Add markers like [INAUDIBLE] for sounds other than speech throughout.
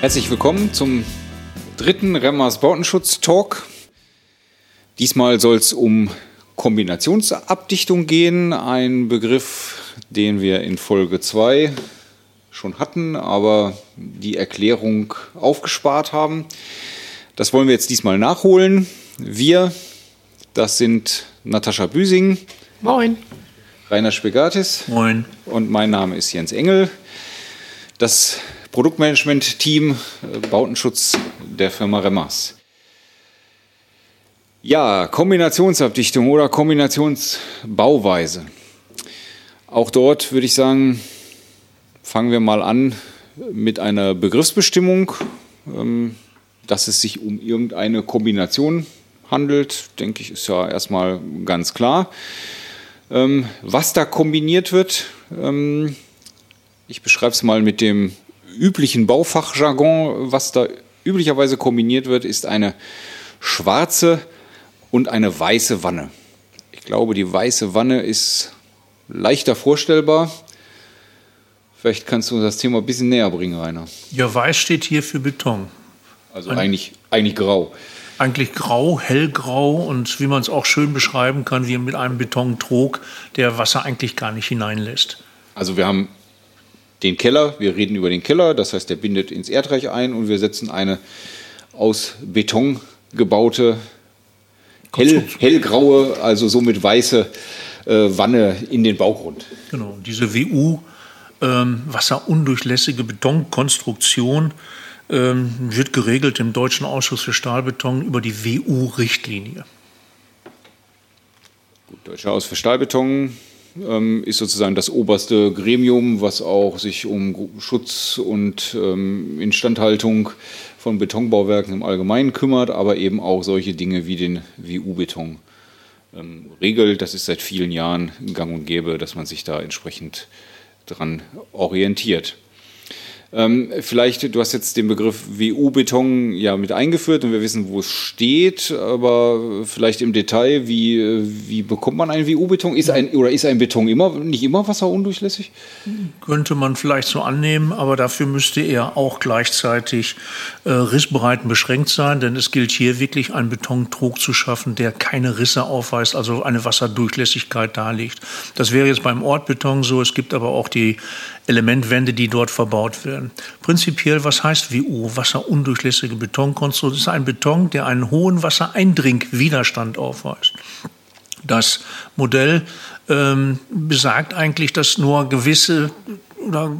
Herzlich willkommen zum dritten Remmers Bautenschutz Talk. Diesmal soll es um Kombinationsabdichtung gehen, ein Begriff, den wir in Folge 2 schon hatten, aber die Erklärung aufgespart haben. Das wollen wir jetzt diesmal nachholen. Wir, das sind Natascha Büsing. Moin. Rainer Spegatis. Moin. Und mein Name ist Jens Engel. Das Produktmanagement-Team äh, Bautenschutz der Firma Remmers. Ja, Kombinationsabdichtung oder Kombinationsbauweise. Auch dort würde ich sagen, fangen wir mal an mit einer Begriffsbestimmung. Ähm, dass es sich um irgendeine Kombination handelt, denke ich, ist ja erstmal ganz klar. Ähm, was da kombiniert wird, ähm, ich beschreibe es mal mit dem üblichen Baufachjargon. Was da üblicherweise kombiniert wird, ist eine schwarze und eine weiße Wanne. Ich glaube, die weiße Wanne ist leichter vorstellbar. Vielleicht kannst du das Thema ein bisschen näher bringen, Rainer. Ja, weiß steht hier für Beton. Also eigentlich, eigentlich grau. Eigentlich grau, hellgrau und wie man es auch schön beschreiben kann, wie mit einem Betontrog, der Wasser eigentlich gar nicht hineinlässt. Also wir haben den Keller, wir reden über den Keller, das heißt, der bindet ins Erdreich ein und wir setzen eine aus Beton gebaute, hell, hellgraue, also somit weiße äh, Wanne in den Baugrund. Genau, diese WU, ähm, wasserundurchlässige Betonkonstruktion, ähm, wird geregelt im Deutschen Ausschuss für Stahlbeton über die WU-Richtlinie. Deutscher Ausschuss für Stahlbeton ist sozusagen das oberste Gremium, was auch sich um Schutz und ähm, Instandhaltung von Betonbauwerken im Allgemeinen kümmert, aber eben auch solche Dinge wie den WU-Beton ähm, regelt. Das ist seit vielen Jahren gang und gäbe, dass man sich da entsprechend dran orientiert. Ähm, vielleicht, du hast jetzt den Begriff WU-Beton ja mit eingeführt und wir wissen, wo es steht, aber vielleicht im Detail, wie, wie bekommt man einen WU-Beton? Ist ein, oder ist ein Beton immer, nicht immer wasserundurchlässig? Könnte man vielleicht so annehmen, aber dafür müsste er auch gleichzeitig äh, rissbereit beschränkt sein, denn es gilt hier wirklich einen Betontrog zu schaffen, der keine Risse aufweist, also eine Wasserdurchlässigkeit darlegt. Das wäre jetzt beim Ortbeton so, es gibt aber auch die Elementwände, die dort verbaut werden. Prinzipiell, was heißt WU? Wasserundurchlässige Betonkonstruktion ist ein Beton, der einen hohen Wassereindringwiderstand aufweist. Das Modell ähm, besagt eigentlich, dass nur gewisse oder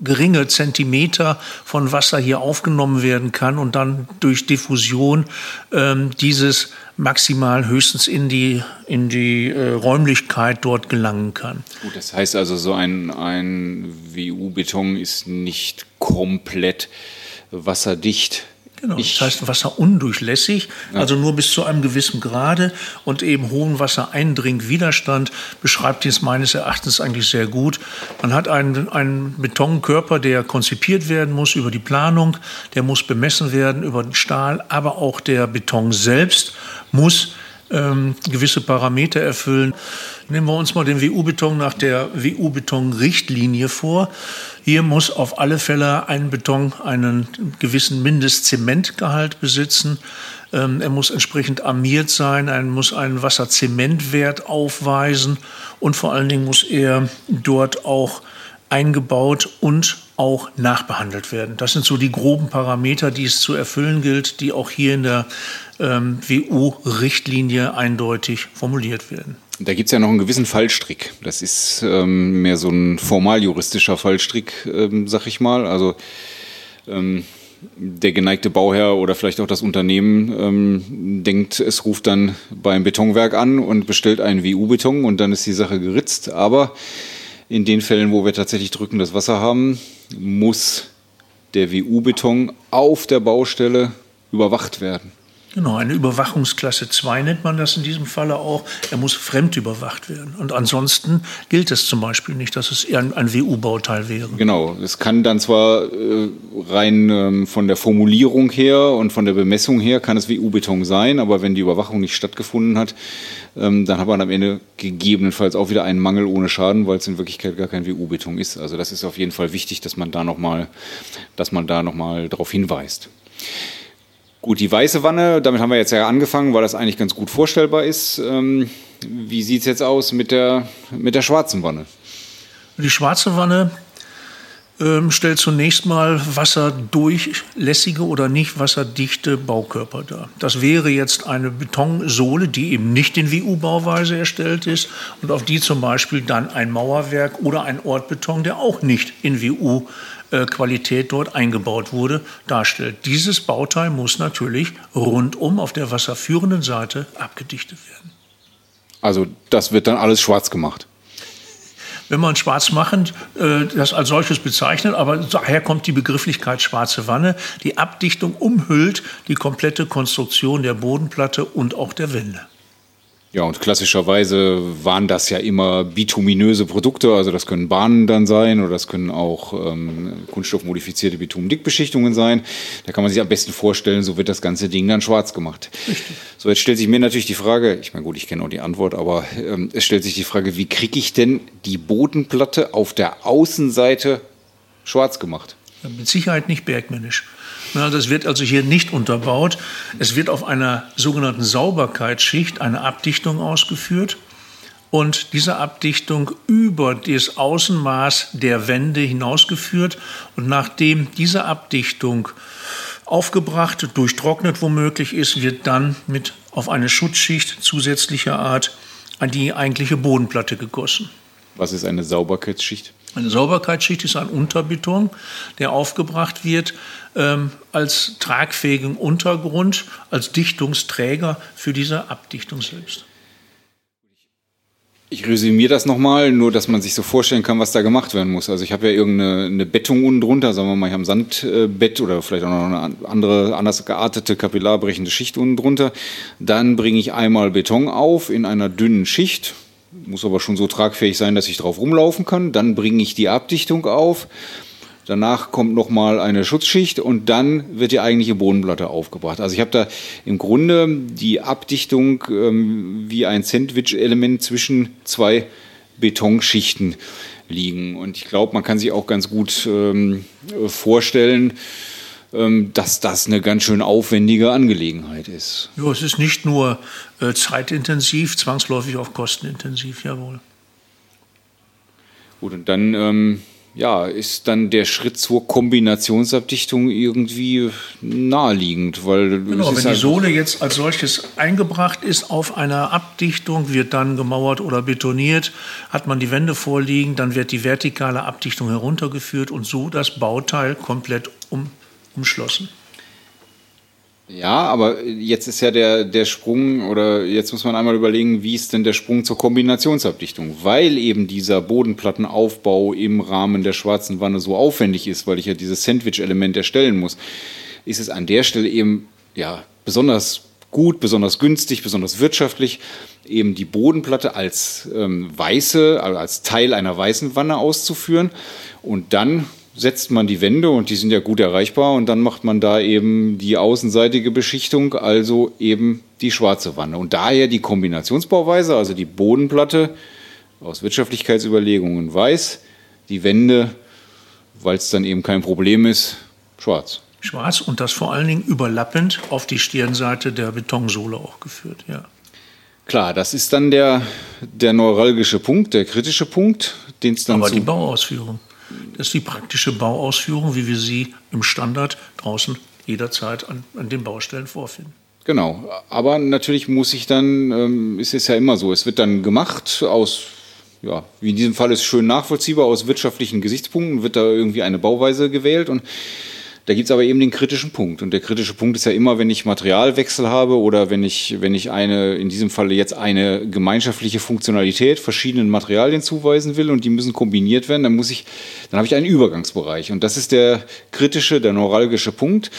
geringe Zentimeter von Wasser hier aufgenommen werden kann und dann durch Diffusion ähm, dieses maximal höchstens in die, in die äh, Räumlichkeit dort gelangen kann. Gut, das heißt also, so ein, ein WU-Beton ist nicht komplett wasserdicht. Genau, ich, das heißt wasserundurchlässig, ja. also nur bis zu einem gewissen Grade und eben hohen Wassereindringwiderstand beschreibt dies meines Erachtens eigentlich sehr gut. Man hat einen, einen Betonkörper, der konzipiert werden muss über die Planung, der muss bemessen werden über den Stahl, aber auch der Beton selbst muss ähm, gewisse Parameter erfüllen. Nehmen wir uns mal den WU-Beton nach der WU-Beton-Richtlinie vor. Hier muss auf alle Fälle ein Beton einen gewissen Mindestzementgehalt besitzen. Ähm, er muss entsprechend armiert sein, er muss einen Wasserzementwert aufweisen und vor allen Dingen muss er dort auch eingebaut und auch nachbehandelt werden. Das sind so die groben Parameter, die es zu erfüllen gilt, die auch hier in der ähm, WU-Richtlinie eindeutig formuliert werden. Da gibt es ja noch einen gewissen Fallstrick. Das ist ähm, mehr so ein formaljuristischer Fallstrick, ähm, sag ich mal. Also ähm, der geneigte Bauherr oder vielleicht auch das Unternehmen ähm, denkt, es ruft dann beim Betonwerk an und bestellt einen WU-Beton und dann ist die Sache geritzt. Aber in den Fällen, wo wir tatsächlich drückendes Wasser haben, muss der WU-Beton auf der Baustelle überwacht werden. Genau, eine Überwachungsklasse 2 nennt man das in diesem Falle auch. Er muss fremd überwacht werden. Und ansonsten gilt es zum Beispiel nicht, dass es eher ein, ein WU-Bauteil wäre. Genau, es kann dann zwar äh, rein ähm, von der Formulierung her und von der Bemessung her kann es WU-Beton sein, aber wenn die Überwachung nicht stattgefunden hat, ähm, dann hat man am Ende gegebenenfalls auch wieder einen Mangel ohne Schaden, weil es in Wirklichkeit gar kein WU-Beton ist. Also das ist auf jeden Fall wichtig, dass man da nochmal, dass man da nochmal darauf hinweist. Gut, die weiße Wanne, damit haben wir jetzt ja angefangen, weil das eigentlich ganz gut vorstellbar ist. Ähm, wie sieht es jetzt aus mit der, mit der schwarzen Wanne? Die schwarze Wanne ähm, stellt zunächst mal wasserdurchlässige oder nicht wasserdichte Baukörper dar. Das wäre jetzt eine Betonsohle, die eben nicht in WU-Bauweise erstellt ist und auf die zum Beispiel dann ein Mauerwerk oder ein Ortbeton, der auch nicht in WU Qualität dort eingebaut wurde, darstellt. Dieses Bauteil muss natürlich rundum auf der wasserführenden Seite abgedichtet werden. Also das wird dann alles schwarz gemacht. Wenn man schwarz machen, äh, das als solches bezeichnet, aber daher kommt die Begrifflichkeit schwarze Wanne. Die Abdichtung umhüllt die komplette Konstruktion der Bodenplatte und auch der Wände. Ja, und klassischerweise waren das ja immer bituminöse Produkte, also das können Bahnen dann sein oder das können auch ähm, kunststoffmodifizierte Bitumdickbeschichtungen sein. Da kann man sich am besten vorstellen, so wird das ganze Ding dann schwarz gemacht. Richtig. So, jetzt stellt sich mir natürlich die Frage, ich meine gut, ich kenne auch die Antwort, aber ähm, es stellt sich die Frage, wie kriege ich denn die Bodenplatte auf der Außenseite schwarz gemacht? Mit Sicherheit nicht bergmännisch. Das wird also hier nicht unterbaut. Es wird auf einer sogenannten Sauberkeitsschicht eine Abdichtung ausgeführt und diese Abdichtung über das Außenmaß der Wände hinausgeführt. Und nachdem diese Abdichtung aufgebracht, durchtrocknet womöglich ist, wird dann mit auf eine Schutzschicht zusätzlicher Art an die eigentliche Bodenplatte gegossen. Was ist eine Sauberkeitsschicht? Eine Sauberkeitsschicht ist ein Unterbeton, der aufgebracht wird ähm, als tragfähigen Untergrund, als Dichtungsträger für diese Abdichtung selbst. Ich resümiere das nochmal, nur dass man sich so vorstellen kann, was da gemacht werden muss. Also ich habe ja irgendeine eine Bettung unten drunter, sagen wir mal, ich habe ein Sandbett oder vielleicht auch noch eine andere, anders geartete, kapillarbrechende Schicht unten drunter. Dann bringe ich einmal Beton auf in einer dünnen Schicht, muss aber schon so tragfähig sein, dass ich drauf rumlaufen kann. Dann bringe ich die Abdichtung auf. Danach kommt nochmal eine Schutzschicht und dann wird die eigentliche Bodenplatte aufgebracht. Also ich habe da im Grunde die Abdichtung ähm, wie ein Sandwich-Element zwischen zwei Betonschichten liegen. Und ich glaube, man kann sich auch ganz gut ähm, vorstellen, dass das eine ganz schön aufwendige Angelegenheit ist. Ja, es ist nicht nur äh, zeitintensiv, zwangsläufig auch kostenintensiv, jawohl. Gut, und dann ähm, ja, ist dann der Schritt zur Kombinationsabdichtung irgendwie naheliegend, weil genau, wenn die halt Sohle jetzt als solches eingebracht ist auf einer Abdichtung, wird dann gemauert oder betoniert, hat man die Wände vorliegen, dann wird die vertikale Abdichtung heruntergeführt und so das Bauteil komplett um umschlossen. Ja, aber jetzt ist ja der, der Sprung, oder jetzt muss man einmal überlegen, wie ist denn der Sprung zur Kombinationsabdichtung? Weil eben dieser Bodenplattenaufbau im Rahmen der schwarzen Wanne so aufwendig ist, weil ich ja dieses Sandwich-Element erstellen muss, ist es an der Stelle eben ja, besonders gut, besonders günstig, besonders wirtschaftlich, eben die Bodenplatte als ähm, weiße, also als Teil einer weißen Wanne auszuführen und dann setzt man die Wände und die sind ja gut erreichbar und dann macht man da eben die außenseitige Beschichtung, also eben die schwarze Wanne. Und daher die Kombinationsbauweise, also die Bodenplatte aus Wirtschaftlichkeitsüberlegungen weiß, die Wände, weil es dann eben kein Problem ist, schwarz. Schwarz und das vor allen Dingen überlappend auf die Stirnseite der Betonsohle auch geführt, ja. Klar, das ist dann der, der neuralgische Punkt, der kritische Punkt, den es dann. Aber die Bauausführung. Das ist die praktische Bauausführung, wie wir sie im Standard draußen jederzeit an, an den Baustellen vorfinden. Genau, aber natürlich muss ich dann, ähm, ist es ja immer so, es wird dann gemacht aus, ja, wie in diesem Fall ist schön nachvollziehbar, aus wirtschaftlichen Gesichtspunkten wird da irgendwie eine Bauweise gewählt und Da gibt es aber eben den kritischen Punkt. Und der kritische Punkt ist ja immer, wenn ich Materialwechsel habe oder wenn ich, wenn ich eine, in diesem Falle jetzt eine gemeinschaftliche Funktionalität verschiedenen Materialien zuweisen will und die müssen kombiniert werden, dann muss ich, dann habe ich einen Übergangsbereich. Und das ist der kritische, der neuralgische Punkt.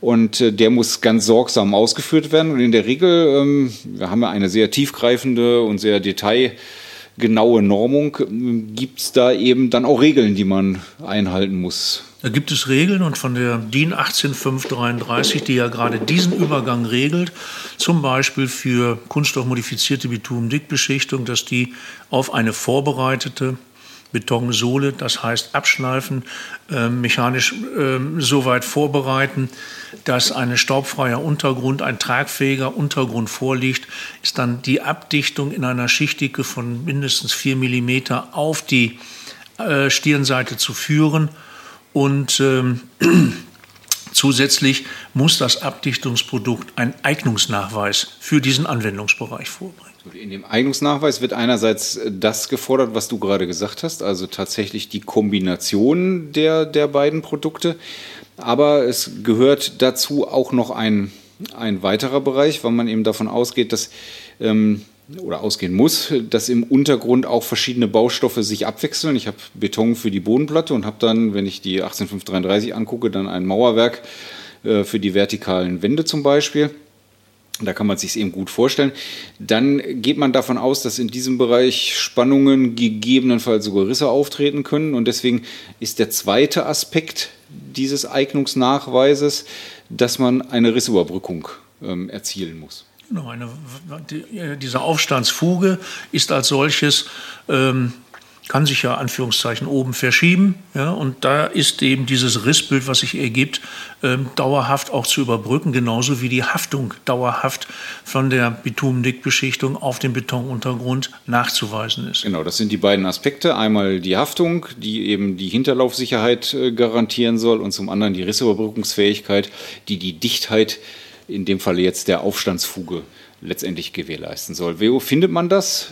Und äh, der muss ganz sorgsam ausgeführt werden. Und in der Regel, ähm, wir haben ja eine sehr tiefgreifende und sehr detailgenaue Normung, gibt es da eben dann auch Regeln, die man einhalten muss. Da gibt es Regeln und von der DIN 18533, die ja gerade diesen Übergang regelt, zum Beispiel für kunststoffmodifizierte Bitumendickbeschichtung, dass die auf eine vorbereitete Betonsohle, das heißt abschleifen, äh, mechanisch äh, so weit vorbereiten, dass ein staubfreier Untergrund, ein tragfähiger Untergrund vorliegt, ist dann die Abdichtung in einer Schichtdicke von mindestens 4 mm auf die äh, Stirnseite zu führen und ähm, [CLEARS THROAT] zusätzlich muss das Abdichtungsprodukt einen Eignungsnachweis für diesen Anwendungsbereich vorbringen. In dem Eignungsnachweis wird einerseits das gefordert, was du gerade gesagt hast, also tatsächlich die Kombination der, der beiden Produkte. Aber es gehört dazu auch noch ein, ein weiterer Bereich, weil man eben davon ausgeht, dass ähm, oder ausgehen muss, dass im Untergrund auch verschiedene Baustoffe sich abwechseln. Ich habe Beton für die Bodenplatte und habe dann, wenn ich die 18533 angucke, dann ein Mauerwerk äh, für die vertikalen Wände zum Beispiel. Da kann man sich eben gut vorstellen. Dann geht man davon aus, dass in diesem Bereich Spannungen gegebenenfalls sogar Risse auftreten können. Und deswegen ist der zweite Aspekt dieses Eignungsnachweises, dass man eine Rissüberbrückung ähm, erzielen muss. Genau, eine, die, diese Aufstandsfuge ist als solches, ähm, kann sich ja Anführungszeichen oben verschieben. Ja, und da ist eben dieses Rissbild, was sich ergibt, ähm, dauerhaft auch zu überbrücken, genauso wie die Haftung dauerhaft von der Bitumendickbeschichtung auf dem Betonuntergrund nachzuweisen ist. Genau, das sind die beiden Aspekte. Einmal die Haftung, die eben die Hinterlaufsicherheit äh, garantieren soll, und zum anderen die Rissüberbrückungsfähigkeit, die die Dichtheit in dem Fall jetzt der Aufstandsfuge letztendlich gewährleisten soll. Wo findet man das?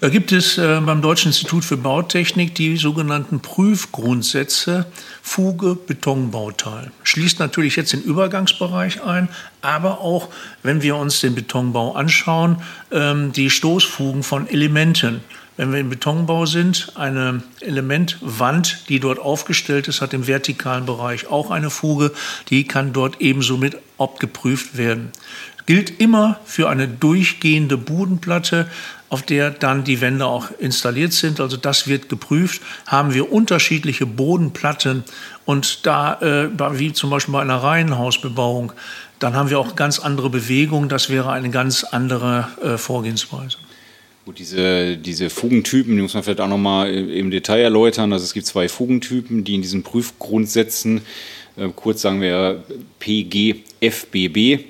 Da gibt es äh, beim Deutschen Institut für Bautechnik die sogenannten Prüfgrundsätze Fuge, Betonbauteil. Schließt natürlich jetzt den Übergangsbereich ein, aber auch, wenn wir uns den Betonbau anschauen, ähm, die Stoßfugen von Elementen. Wenn wir im Betonbau sind, eine Elementwand, die dort aufgestellt ist, hat im vertikalen Bereich auch eine Fuge, die kann dort ebenso mit abgeprüft werden. Gilt immer für eine durchgehende Bodenplatte, auf der dann die Wände auch installiert sind. Also das wird geprüft. Haben wir unterschiedliche Bodenplatten und da, äh, wie zum Beispiel bei einer Reihenhausbebauung, dann haben wir auch ganz andere Bewegungen. Das wäre eine ganz andere äh, Vorgehensweise. Gut, diese, diese Fugentypen, die muss man vielleicht auch nochmal im Detail erläutern. Also es gibt zwei Fugentypen, die in diesen Prüfgrundsätzen, äh, kurz sagen wir PGFBB,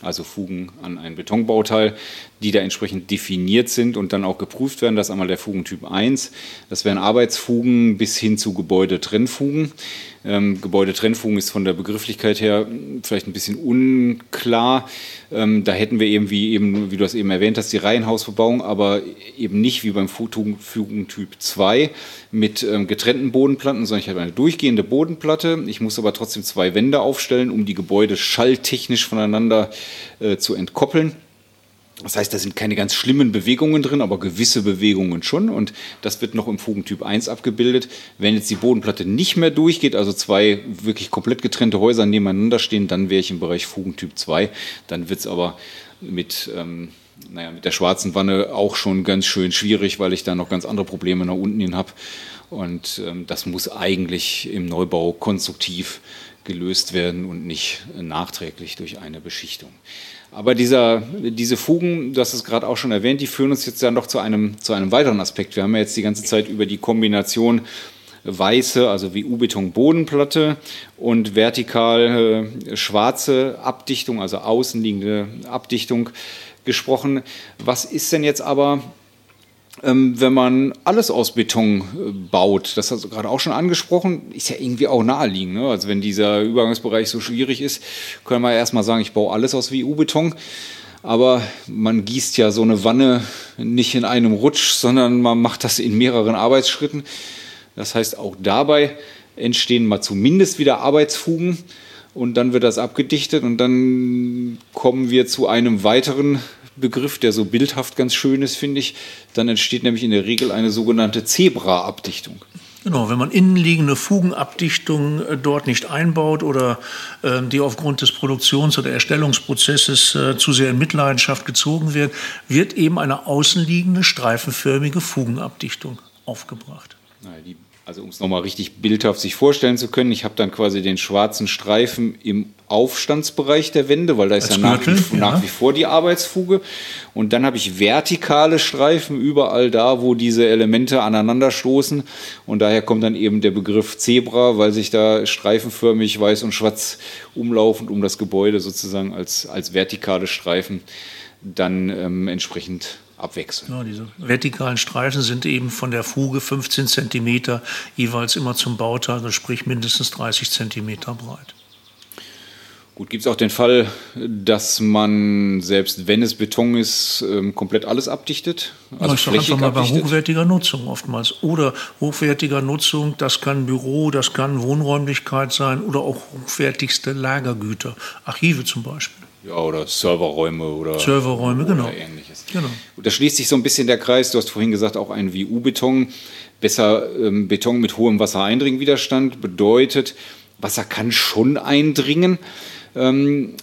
also Fugen an ein Betonbauteil, die da entsprechend definiert sind und dann auch geprüft werden. Das ist einmal der Fugentyp 1. Das wären Arbeitsfugen bis hin zu Gebäudetrennfugen. Ähm, Gebäudetrennfugen ist von der Begrifflichkeit her vielleicht ein bisschen unklar. Ähm, da hätten wir eben, wie, eben, wie du das eben erwähnt hast, die Reihenhausbebauung, aber eben nicht wie beim Fugentyp 2 mit ähm, getrennten Bodenplatten, sondern ich habe eine durchgehende Bodenplatte. Ich muss aber trotzdem zwei Wände aufstellen, um die Gebäude schalltechnisch voneinander äh, zu entkoppeln. Das heißt, da sind keine ganz schlimmen Bewegungen drin, aber gewisse Bewegungen schon. Und das wird noch im Fugentyp 1 abgebildet. Wenn jetzt die Bodenplatte nicht mehr durchgeht, also zwei wirklich komplett getrennte Häuser nebeneinander stehen, dann wäre ich im Bereich Fugentyp 2. Dann wird es aber mit, ähm, naja, mit der schwarzen Wanne auch schon ganz schön schwierig, weil ich da noch ganz andere Probleme nach unten hin habe. Und ähm, das muss eigentlich im Neubau konstruktiv gelöst werden und nicht nachträglich durch eine Beschichtung. Aber dieser, diese Fugen, hast es gerade auch schon erwähnt, die führen uns jetzt ja noch zu einem, zu einem weiteren Aspekt. Wir haben ja jetzt die ganze Zeit über die Kombination weiße, also wie U-Beton-Bodenplatte und vertikal äh, schwarze Abdichtung, also außenliegende Abdichtung gesprochen. Was ist denn jetzt aber wenn man alles aus Beton äh, baut, das hast du gerade auch schon angesprochen, ist ja irgendwie auch naheliegend. Ne? Also wenn dieser Übergangsbereich so schwierig ist, können wir erstmal sagen, ich baue alles aus WU-Beton. Aber man gießt ja so eine Wanne nicht in einem Rutsch, sondern man macht das in mehreren Arbeitsschritten. Das heißt, auch dabei entstehen mal zumindest wieder Arbeitsfugen und dann wird das abgedichtet und dann kommen wir zu einem weiteren Begriff, der so bildhaft ganz schön ist, finde ich. Dann entsteht nämlich in der Regel eine sogenannte Zebra-Abdichtung. Genau, wenn man innenliegende Fugenabdichtung äh, dort nicht einbaut oder äh, die aufgrund des Produktions- oder Erstellungsprozesses äh, zu sehr in Mitleidenschaft gezogen wird, wird eben eine außenliegende streifenförmige Fugenabdichtung aufgebracht. die also um es nochmal richtig bildhaft sich vorstellen zu können, ich habe dann quasi den schwarzen Streifen im Aufstandsbereich der Wände, weil da ist ja nach, wie, ja nach, wie, vor die Arbeitsfuge. Und dann habe ich vertikale Streifen überall da, wo diese Elemente aneinander stoßen. Und daher kommt dann eben der Begriff Zebra, weil sich da streifenförmig weiß und schwarz umlaufend um das Gebäude sozusagen als, als vertikale Streifen dann ähm, entsprechend abwechseln. Ja, diese vertikalen Streifen sind eben von der Fuge 15 cm jeweils immer zum Bauteil, also sprich mindestens 30 cm breit. Gut, gibt es auch den Fall, dass man, selbst wenn es Beton ist, ähm, komplett alles abdichtet? Also ich sage einfach mal bei hochwertiger Nutzung oftmals. Oder hochwertiger Nutzung, das kann Büro, das kann Wohnräumlichkeit sein oder auch hochwertigste Lagergüter, Archive zum Beispiel. Ja, oder Serverräume oder, Serverräume, genau. oder ähnliches. Genau. da schließt sich so ein bisschen der Kreis. Du hast vorhin gesagt, auch ein WU-Beton. Besser ähm, Beton mit hohem Wassereindringwiderstand bedeutet, Wasser kann schon eindringen. Ähm,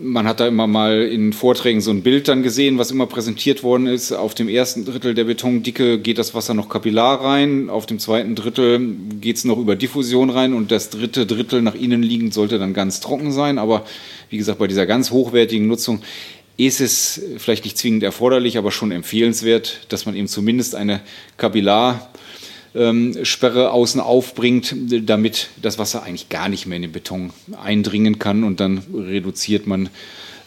man hat da immer mal in Vorträgen so ein Bild dann gesehen, was immer präsentiert worden ist. Auf dem ersten Drittel der Betondicke geht das Wasser noch kapillar rein, auf dem zweiten Drittel geht es noch über Diffusion rein und das dritte Drittel nach innen liegend sollte dann ganz trocken sein. Aber wie gesagt, bei dieser ganz hochwertigen Nutzung ist es vielleicht nicht zwingend erforderlich, aber schon empfehlenswert, dass man eben zumindest eine Kapillar Sperre außen aufbringt, damit das Wasser eigentlich gar nicht mehr in den Beton eindringen kann und dann reduziert man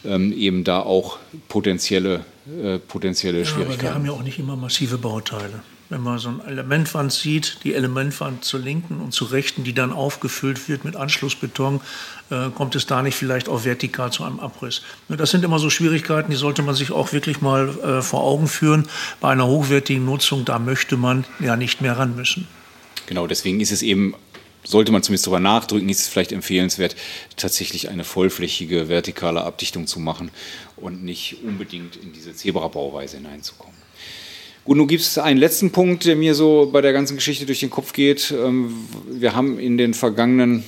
ähm, eben da auch potenzielle, äh, potenzielle Schwierigkeiten. aber wir haben ja auch nicht immer massive Bauteile wenn man so eine Elementwand sieht, die Elementwand zur linken und zur rechten, die dann aufgefüllt wird mit Anschlussbeton, äh, kommt es da nicht vielleicht auch vertikal zu einem Abriss. Das sind immer so Schwierigkeiten, die sollte man sich auch wirklich mal äh, vor Augen führen. Bei einer hochwertigen Nutzung, da möchte man ja nicht mehr ran müssen. Genau, deswegen ist es eben sollte man zumindest darüber nachdrücken, ist es vielleicht empfehlenswert, tatsächlich eine vollflächige vertikale Abdichtung zu machen und nicht unbedingt in diese Zebra-Bauweise hineinzukommen. Gut, nun gibt es einen letzten Punkt, der mir so bei der ganzen Geschichte durch den Kopf geht. Ähm, wir haben in den vergangenen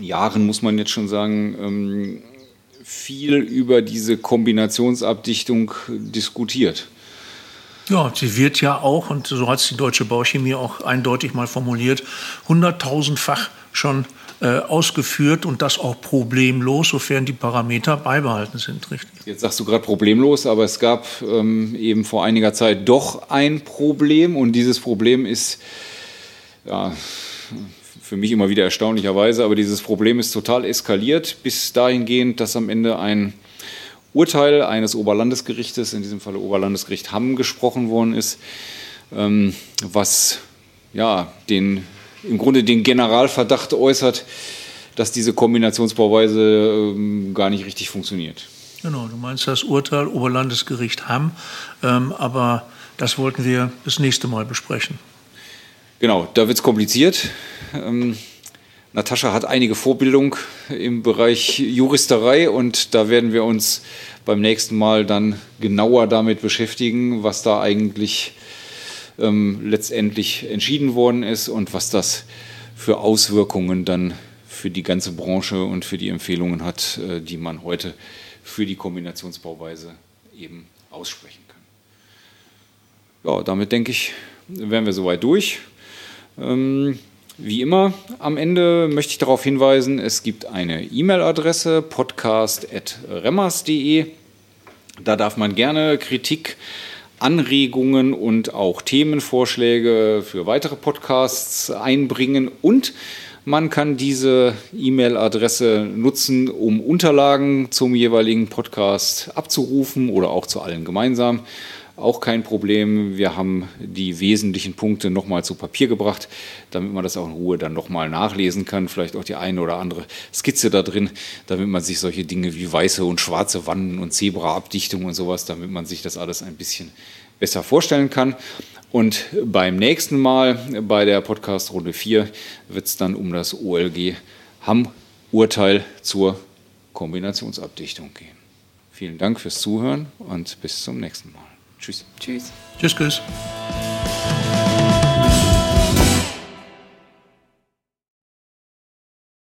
Jahren, muss man jetzt schon sagen, ähm, viel über diese Kombinationsabdichtung diskutiert. Ja, sie wird ja auch, und so hat es die deutsche Bauchemie auch eindeutig mal formuliert, hunderttausendfach schon äh, ausgeführt und das auch problemlos, sofern die Parameter beibehalten sind, richtig? Jetzt sagst du gerade problemlos, aber es gab ähm, eben vor einiger Zeit doch ein Problem und dieses Problem ist ja, für mich immer wieder erstaunlicherweise, aber dieses Problem ist total eskaliert bis dahingehend, dass am Ende ein Urteil eines Oberlandesgerichtes, in diesem Fall Oberlandesgericht Hamm, gesprochen worden ist, ähm, was ja, den im Grunde den Generalverdacht äußert, dass diese Kombinationsbauweise ähm, gar nicht richtig funktioniert. Genau, du meinst das Urteil Oberlandesgericht Hamm, ähm, aber das wollten wir das nächste Mal besprechen. Genau, da wird es kompliziert. Ähm, Natascha hat einige Vorbildung im Bereich Juristerei und da werden wir uns beim nächsten Mal dann genauer damit beschäftigen, was da eigentlich ähm, letztendlich entschieden worden ist und was das für Auswirkungen dann für die ganze Branche und für die Empfehlungen hat, äh, die man heute für die Kombinationsbauweise eben aussprechen kann. Ja, damit denke ich, wären wir soweit durch. Ähm, wie immer, am Ende möchte ich darauf hinweisen, es gibt eine E-Mail-Adresse podcast.remmers.de. Da darf man gerne Kritik Anregungen und auch Themenvorschläge für weitere Podcasts einbringen und man kann diese E-Mail-Adresse nutzen, um Unterlagen zum jeweiligen Podcast abzurufen oder auch zu allen gemeinsam. Auch kein Problem. Wir haben die wesentlichen Punkte nochmal zu Papier gebracht, damit man das auch in Ruhe dann nochmal nachlesen kann. Vielleicht auch die eine oder andere Skizze da drin, damit man sich solche Dinge wie weiße und schwarze Wanden und Zebraabdichtung und sowas, damit man sich das alles ein bisschen besser vorstellen kann. Und beim nächsten Mal bei der Podcast Runde 4 wird es dann um das OLG Hamm-Urteil zur Kombinationsabdichtung gehen. Vielen Dank fürs Zuhören und bis zum nächsten Mal. Tschüss. Tschüss. Tschüss, tschüss.